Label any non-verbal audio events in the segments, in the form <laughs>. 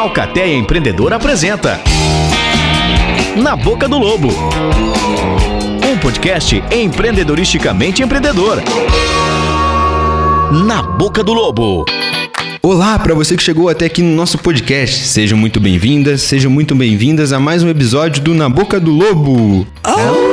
Alcateia Empreendedor apresenta Na Boca do Lobo. Um podcast empreendedoristicamente empreendedor. Na Boca do Lobo. Olá para você que chegou até aqui no nosso podcast. Sejam muito bem-vindas, sejam muito bem-vindas a mais um episódio do Na Boca do Lobo. Oh!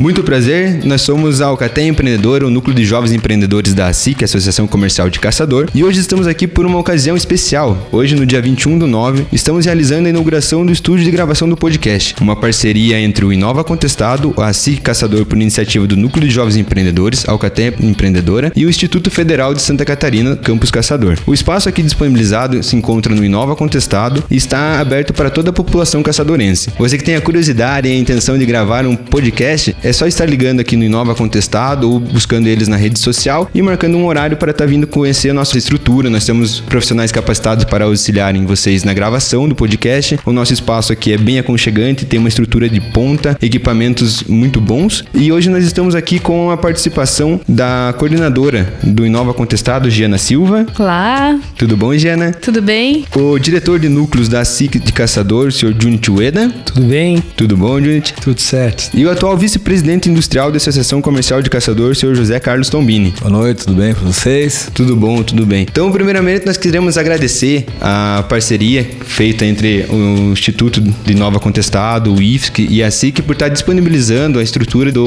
Muito prazer, nós somos a Alcaté Empreendedora, o núcleo de jovens empreendedores da ASIC, Associação Comercial de Caçador, e hoje estamos aqui por uma ocasião especial. Hoje, no dia 21 do 9, estamos realizando a inauguração do estúdio de gravação do podcast, uma parceria entre o Inova Contestado, a ASIC Caçador por iniciativa do Núcleo de Jovens Empreendedores, Alcaté Empreendedora, e o Instituto Federal de Santa Catarina, Campus Caçador. O espaço aqui disponibilizado se encontra no Inova Contestado e está aberto para toda a população caçadorense. Você que tem a curiosidade e a intenção de gravar um podcast, é só estar ligando aqui no Inova Contestado ou buscando eles na rede social e marcando um horário para estar tá vindo conhecer a nossa estrutura. Nós temos profissionais capacitados para auxiliarem vocês na gravação do podcast. O nosso espaço aqui é bem aconchegante, tem uma estrutura de ponta, equipamentos muito bons. E hoje nós estamos aqui com a participação da coordenadora do Inova Contestado, Giana Silva. Olá. Tudo bom, Giana? Tudo bem. O diretor de núcleos da SIC de Caçador, o senhor Junit Ueda. Tudo bem. Tudo bom, Junit? Tudo certo. E o atual vice-presidente industrial da Associação Comercial de Caçador, senhor José Carlos Tombini. Boa noite, tudo bem com vocês? Tudo bom, tudo bem. Então, primeiramente, nós queremos agradecer a parceria feita entre o Instituto de Nova Contestado, o IFSC e a SIC por estar disponibilizando a estrutura da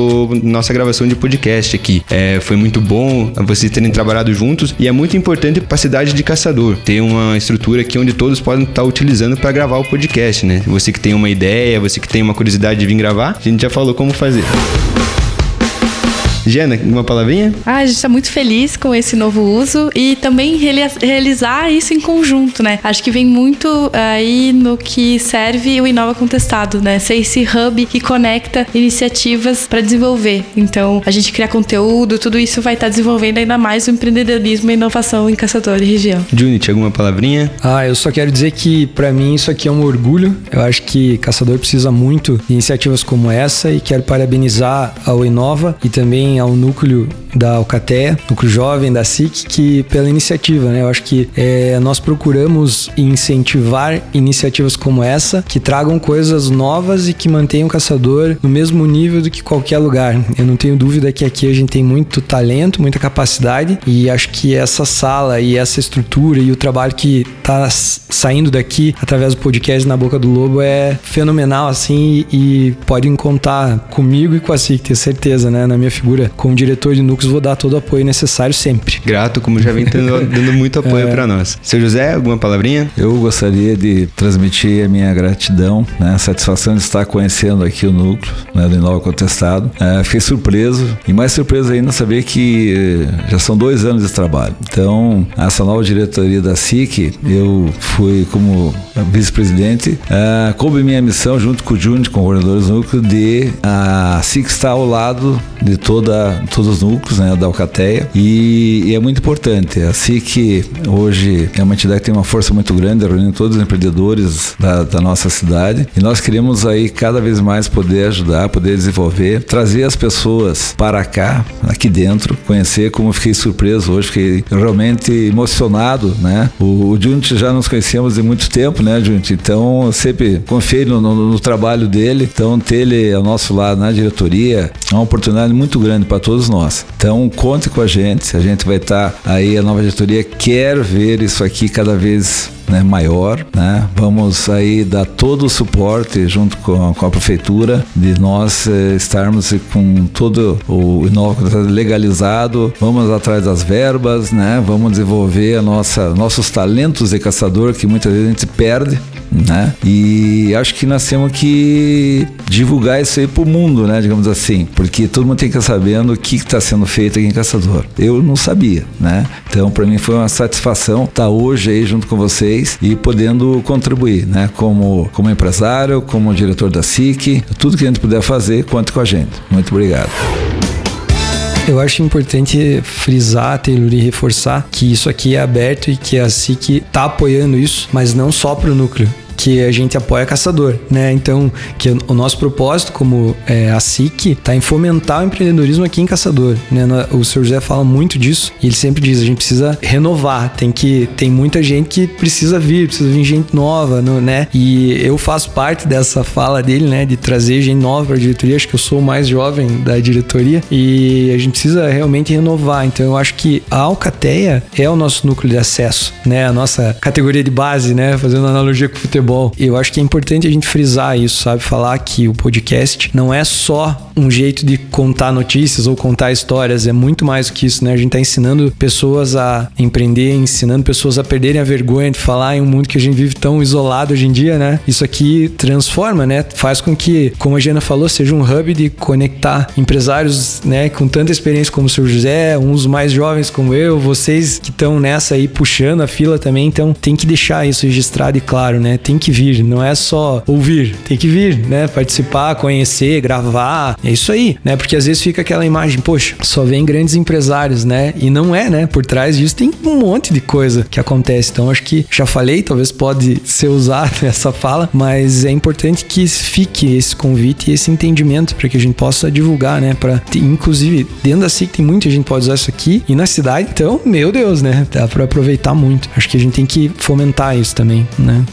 nossa gravação de podcast aqui. É, foi muito bom vocês terem trabalhado juntos e é muito importante para a cidade de Caçador ter uma estrutura aqui onde todos podem estar utilizando para gravar o podcast, né? Você que tem uma ideia, você que tem uma curiosidade de vir gravar, a gente já falou como fazer. Thank you. Jana, uma palavrinha? Ah, a gente está muito feliz com esse novo uso e também realizar isso em conjunto, né? Acho que vem muito aí no que serve o Inova Contestado, né? Ser esse hub que conecta iniciativas para desenvolver. Então, a gente criar conteúdo, tudo isso vai estar tá desenvolvendo ainda mais o empreendedorismo e inovação em Caçador e região. Junit, alguma palavrinha? Ah, eu só quero dizer que para mim isso aqui é um orgulho. Eu acho que Caçador precisa muito de iniciativas como essa e quero parabenizar ao Inova e também ao núcleo da Alcatea, núcleo jovem da SIC, que pela iniciativa, né? Eu acho que é, nós procuramos incentivar iniciativas como essa, que tragam coisas novas e que mantenham o caçador no mesmo nível do que qualquer lugar. Eu não tenho dúvida que aqui a gente tem muito talento, muita capacidade e acho que essa sala e essa estrutura e o trabalho que está saindo daqui através do podcast na Boca do Lobo é fenomenal assim e podem contar comigo e com a SIC, tenho certeza, né? Na minha figura como diretor de núcleos, vou dar todo o apoio necessário sempre. Grato, como já vem tendo, <laughs> dando muito apoio é. para nós. Seu José, alguma palavrinha? Eu gostaria de transmitir a minha gratidão, né, a satisfação de estar conhecendo aqui o núcleo né, do Inova Contestado. É, fiquei surpreso e mais surpreso ainda saber que eh, já são dois anos de trabalho. Então, essa nova diretoria da SIC, eu fui como vice-presidente, é, coube minha missão junto com o Júnior, com o coordenador do núcleo, de a SIC estar ao lado de toda toda, todos os núcleos né, da Alcateia e, e, é muito importante. Assim que hoje é uma entidade que tem uma força muito grande, reunindo todos os empreendedores da, da, nossa cidade e nós queremos aí cada vez mais poder ajudar, poder desenvolver, trazer as pessoas para cá, aqui dentro, conhecer como fiquei surpreso hoje, fiquei realmente emocionado, né? O, o Junte já nos conhecemos de muito tempo, né, Junte? Então, eu sempre confiei no, no, no trabalho dele, então ter ele ao nosso lado na diretoria é uma oportunidade muito grande grande para todos nós. Então, conte com a gente, a gente vai estar tá aí, a nova diretoria quer ver isso aqui cada vez né, maior, né? Vamos aí dar todo o suporte junto com a, com a prefeitura de nós eh, estarmos com todo o Inova legalizado, vamos atrás das verbas, né? Vamos desenvolver a nossa nossos talentos de caçador que muitas vezes a gente perde, né? E acho que nós temos que divulgar isso aí pro mundo, né? Digamos assim, porque todo mundo tem que estar sabendo o que está sendo feito aqui em Caçador. Eu não sabia, né? Então, para mim foi uma satisfação estar hoje aí junto com vocês e podendo contribuir, né? Como, como empresário, como diretor da SIC, tudo que a gente puder fazer, conte com a gente. Muito obrigado. Eu acho importante frisar, Taylor, e reforçar que isso aqui é aberto e que a SIC está apoiando isso, mas não só para o núcleo que a gente apoia caçador, né? Então, que o nosso propósito como é, a SIC tá em fomentar o empreendedorismo aqui em Caçador, né? O Sr. José fala muito disso e ele sempre diz, a gente precisa renovar, tem que tem muita gente que precisa vir, precisa vir gente nova, né? E eu faço parte dessa fala dele, né, de trazer gente nova para a diretoria, acho que eu sou o mais jovem da diretoria e a gente precisa realmente renovar. Então eu acho que a Alcateia é o nosso núcleo de acesso, né? A nossa categoria de base, né? Fazendo analogia com o futebol. E eu acho que é importante a gente frisar isso, sabe? Falar que o podcast não é só um jeito de contar notícias ou contar histórias, é muito mais do que isso, né? A gente tá ensinando pessoas a empreender, ensinando pessoas a perderem a vergonha de falar em um mundo que a gente vive tão isolado hoje em dia, né? Isso aqui transforma, né? Faz com que, como a Jana falou, seja um hub de conectar empresários, né, com tanta experiência como o Sr. José, uns mais jovens como eu, vocês que estão nessa aí puxando a fila também, então tem que deixar isso registrado e claro, né? Tem que vir, não é só ouvir, tem que vir, né? Participar, conhecer, gravar, é isso aí, né? Porque às vezes fica aquela imagem, poxa, só vem grandes empresários, né? E não é, né? Por trás disso tem um monte de coisa que acontece. Então acho que já falei, talvez pode ser usado <laughs> essa fala, mas é importante que fique esse convite e esse entendimento para que a gente possa divulgar, né? Para inclusive dentro da SIC tem muita gente pode usar isso aqui e na cidade, então, meu Deus, né? Dá para aproveitar muito. Acho que a gente tem que fomentar isso também, né?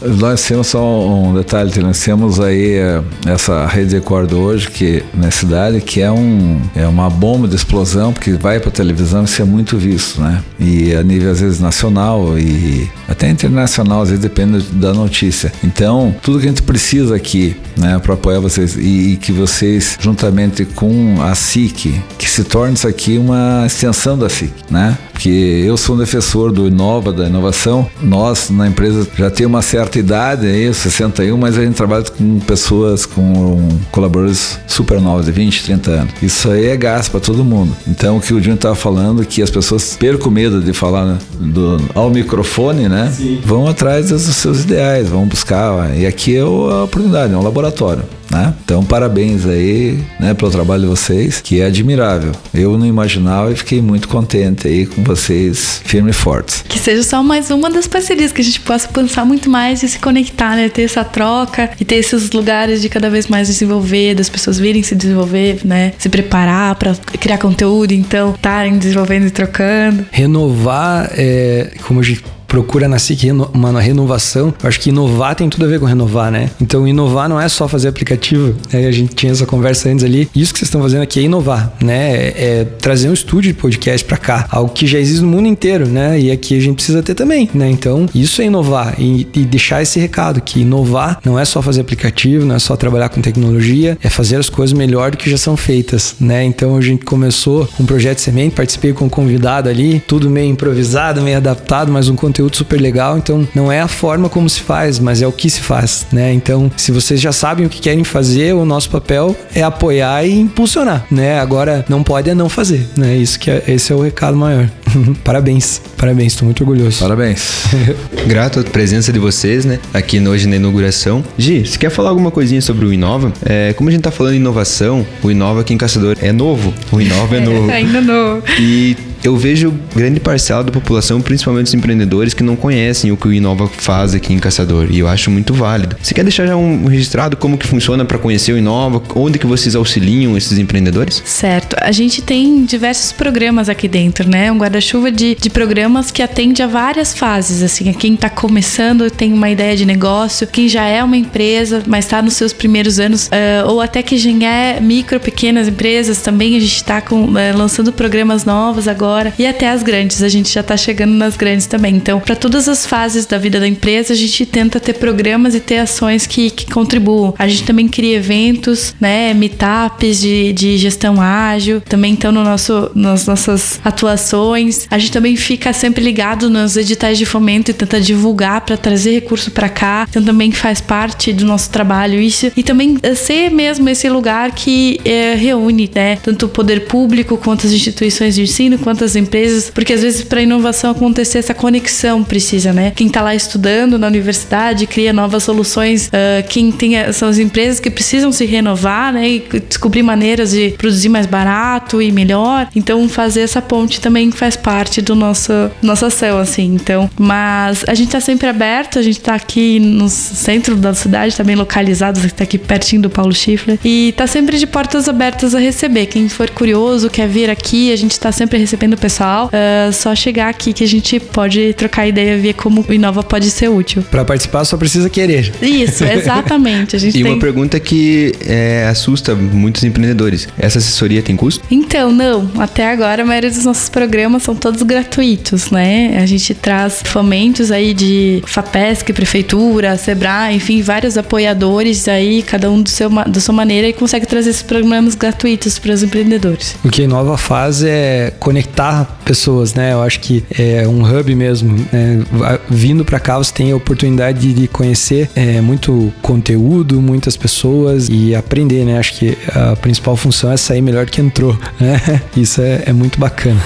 Temos só um detalhe, nós temos aí eh, essa rede de hoje que nessa cidade que é um é uma bomba de explosão porque vai para televisão isso é muito visto, né? E a nível às vezes nacional e até internacional, às vezes depende da notícia. Então, tudo que a gente precisa aqui, né, para apoiar vocês e, e, que vocês juntamente com a SIC, que se torne isso aqui uma extensão da SIC, né? Porque eu sou um defensor do Inova, da inovação. Nós na empresa já tem uma certa idade, aí, 61, mas a gente trabalha com pessoas com colaboradores super novos 20, 30 anos. Isso aí é gás para todo mundo. Então, o que o Júnior estava falando, que as pessoas percam medo de falar né, do, ao microfone, né? Sim. Vão atrás dos seus ideais, vão buscar. E aqui é a oportunidade, é um laboratório. Né? Então, parabéns aí né, pelo trabalho de vocês, que é admirável. Eu não imaginava e fiquei muito contente aí com vocês, firme e fortes. Que seja só mais uma das parcerias que a gente possa pensar muito mais e se conectar, né? Ter essa troca e ter esses lugares de cada vez mais desenvolver, das pessoas virem se desenvolver, né? Se preparar para criar conteúdo, então estarem desenvolvendo e trocando. Renovar, é, como a gente procura na SIC uma renovação. Eu acho que inovar tem tudo a ver com renovar, né? Então, inovar não é só fazer aplicativo. Né? A gente tinha essa conversa antes ali. Isso que vocês estão fazendo aqui é inovar, né? É, é trazer um estúdio de podcast para cá, algo que já existe no mundo inteiro, né? E aqui a gente precisa ter também, né? Então, isso é inovar e, e deixar esse recado que inovar não é só fazer aplicativo, não é só trabalhar com tecnologia, é fazer as coisas melhor do que já são feitas, né? Então, a gente começou com um projeto semente, participei com um convidado ali, tudo meio improvisado, meio adaptado, mas um conteúdo conteúdo super legal. Então, não é a forma como se faz, mas é o que se faz, né? Então, se vocês já sabem o que querem fazer, o nosso papel é apoiar e impulsionar, né? Agora, não pode é não fazer, né? Isso que é, esse é o recado maior. <laughs> parabéns, parabéns, estou muito orgulhoso. Parabéns. <laughs> Grato à presença de vocês, né? Aqui hoje na inauguração. Gi, você quer falar alguma coisinha sobre o Inova? É, como a gente tá falando em inovação, o Inova aqui em Caçador é novo. O Inova é, <laughs> é novo. ainda novo. E eu vejo grande parcela da população, principalmente os empreendedores, que não conhecem o que o Inova faz aqui em Caçador. E eu acho muito válido. Você quer deixar já um registrado como que funciona para conhecer o Inova? Onde que vocês auxiliam esses empreendedores? Certo. A gente tem diversos programas aqui dentro, né? Um guarda-chuva de, de programas que atende a várias fases. Assim, quem está começando tem uma ideia de negócio, quem já é uma empresa, mas está nos seus primeiros anos, uh, ou até que já é micro, pequenas empresas também. A gente está uh, lançando programas novos agora agora e até as grandes. A gente já está chegando nas grandes também. Então, para todas as fases da vida da empresa, a gente tenta ter programas e ter ações que, que contribuam. A gente também cria eventos, né, meetups de, de gestão ágil, também estão no nosso, nas nossas atuações. A gente também fica sempre ligado nos editais de fomento e tenta divulgar para trazer recurso para cá. Então, também faz parte do nosso trabalho isso. E também eh, ser mesmo esse lugar que é, reúne, né, tanto o poder público quanto as instituições de ensino, quanto às empresas, porque às vezes para inovação acontecer essa conexão precisa, né? Quem está lá estudando na universidade cria novas soluções, uh, quem tem são as empresas que precisam se renovar, né? E descobrir maneiras de produzir mais barato e melhor. Então fazer essa ponte também faz parte do nosso nossa ação, assim. Então, mas a gente está sempre aberto, a gente está aqui no centro da cidade, está bem localizado, está aqui pertinho do Paulo Schiffler e está sempre de portas abertas a receber. Quem for curioso, quer vir aqui, a gente está sempre recebendo o pessoal. Uh, só chegar aqui que a gente pode trocar ideia, ver como o Inova pode ser útil. Para participar só precisa querer. Isso, <laughs> exatamente. A gente e tem... uma pergunta que é, assusta muitos empreendedores: essa assessoria tem custo? Então, não. Até agora a maioria dos nossos programas são todos gratuitos, né? A gente traz fomentos aí de FAPESC, Prefeitura, Sebrae, enfim, vários apoiadores aí, cada um do seu, da sua maneira e consegue trazer esses programas gratuitos para os empreendedores. O que a Inova faz é conectar pessoas, né? Eu acho que é um hub mesmo. Né? Vindo para cá, você tem a oportunidade de conhecer é, muito conteúdo, muitas pessoas e aprender, né? Acho que a principal função é sair melhor que entrou, né? <laughs> Isso é, é muito bacana.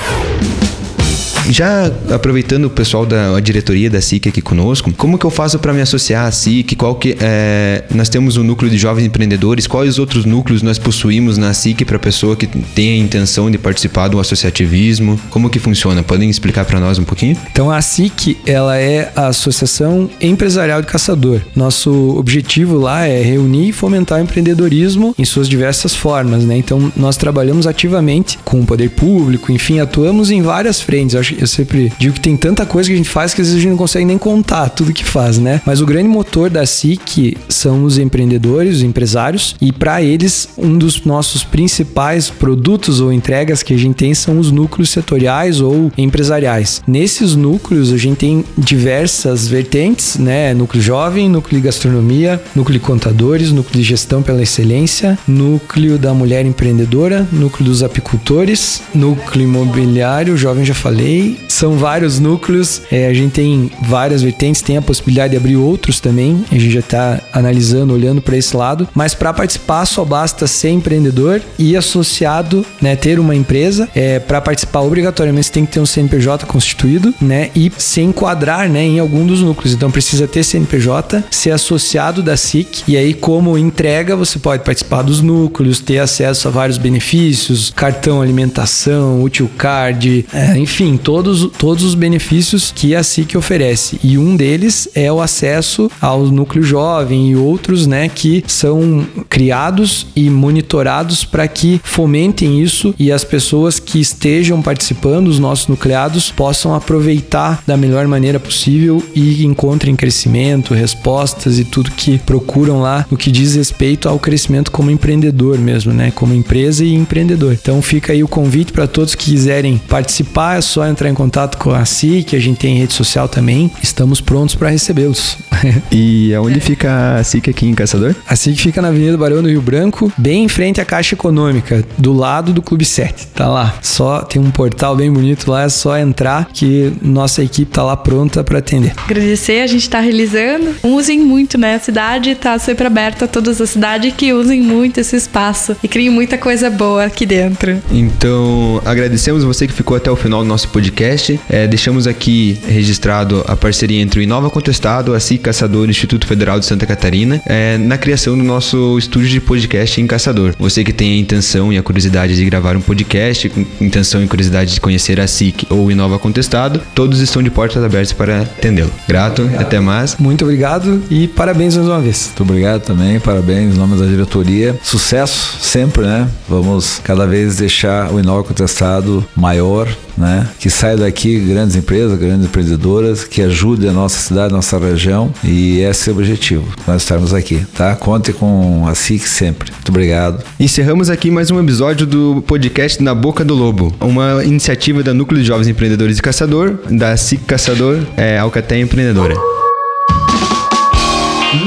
Já aproveitando o pessoal da diretoria da SIC aqui conosco, como que eu faço para me associar à SIC? Qual que é, nós temos um núcleo de jovens empreendedores, quais outros núcleos nós possuímos na SIC para pessoa que tem a intenção de participar do associativismo? Como que funciona? Podem explicar para nós um pouquinho? Então a SIC, ela é a Associação Empresarial de Caçador. Nosso objetivo lá é reunir e fomentar o empreendedorismo em suas diversas formas, né? Então nós trabalhamos ativamente com o poder público, enfim, atuamos em várias frentes. Acho eu sempre digo que tem tanta coisa que a gente faz que às vezes a gente não consegue nem contar tudo que faz, né? Mas o grande motor da SIC são os empreendedores, os empresários, e para eles, um dos nossos principais produtos ou entregas que a gente tem são os núcleos setoriais ou empresariais. Nesses núcleos, a gente tem diversas vertentes, né? Núcleo jovem, núcleo de gastronomia, núcleo de contadores, núcleo de gestão pela excelência, núcleo da mulher empreendedora, núcleo dos apicultores, núcleo imobiliário, jovem já falei, são vários núcleos, é, a gente tem várias vertentes, tem a possibilidade de abrir outros também, a gente já está analisando, olhando para esse lado, mas para participar só basta ser empreendedor e associado, né, ter uma empresa. É, para participar, obrigatoriamente você tem que ter um CNPJ constituído, né, e se enquadrar, né, em algum dos núcleos. Então precisa ter CNPJ, ser associado da SIC, e aí como entrega você pode participar dos núcleos, ter acesso a vários benefícios, cartão alimentação, útil card, é, enfim, todo todos, todos os benefícios que a SIC oferece. E um deles é o acesso ao núcleo jovem e outros, né, que são criados e monitorados para que fomentem isso e as pessoas que estejam participando, os nossos nucleados, possam aproveitar da melhor maneira possível e encontrem crescimento, respostas e tudo que procuram lá no que diz respeito ao crescimento como empreendedor mesmo, né, como empresa e empreendedor. Então fica aí o convite para todos que quiserem participar, é só entrar entrar em contato com a SIC, a gente tem rede social também, estamos prontos para recebê-los. <laughs> e aonde fica a SIC aqui em Caçador? A SIC fica na Avenida Barão do Rio Branco, bem em frente à Caixa Econômica, do lado do Clube 7. Tá lá. Só tem um portal bem bonito lá, é só entrar que nossa equipe tá lá pronta para atender. Agradecer, a gente está realizando. Usem muito, né? A cidade está sempre aberta a todas as cidades que usem muito esse espaço e criem muita coisa boa aqui dentro. Então, agradecemos você que ficou até o final do nosso podcast podcast. É, deixamos aqui registrado a parceria entre o Inova Contestado, a CIC Caçador e o Instituto Federal de Santa Catarina é, na criação do nosso estúdio de podcast em Caçador. Você que tem a intenção e a curiosidade de gravar um podcast, com intenção e curiosidade de conhecer a SIC ou o Inova Contestado, todos estão de portas abertas para atendê-lo. Grato, até mais. Muito obrigado e parabéns mais uma vez. Muito obrigado também, parabéns em nome da diretoria. Sucesso sempre, né? Vamos cada vez deixar o Inova Contestado maior, né? Que saia daqui grandes empresas, grandes empreendedoras, que ajudem a nossa cidade, a nossa região e esse é o objetivo, nós estarmos aqui, tá? Conte com a SIC sempre. Muito obrigado. Encerramos aqui mais um episódio do podcast Na Boca do Lobo, uma iniciativa da Núcleo de Jovens Empreendedores e Caçador, da SIC Caçador, é, Alcaté Empreendedora.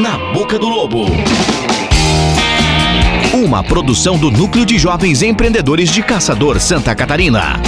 Na Boca do Lobo. Uma produção do Núcleo de Jovens Empreendedores de Caçador Santa Catarina.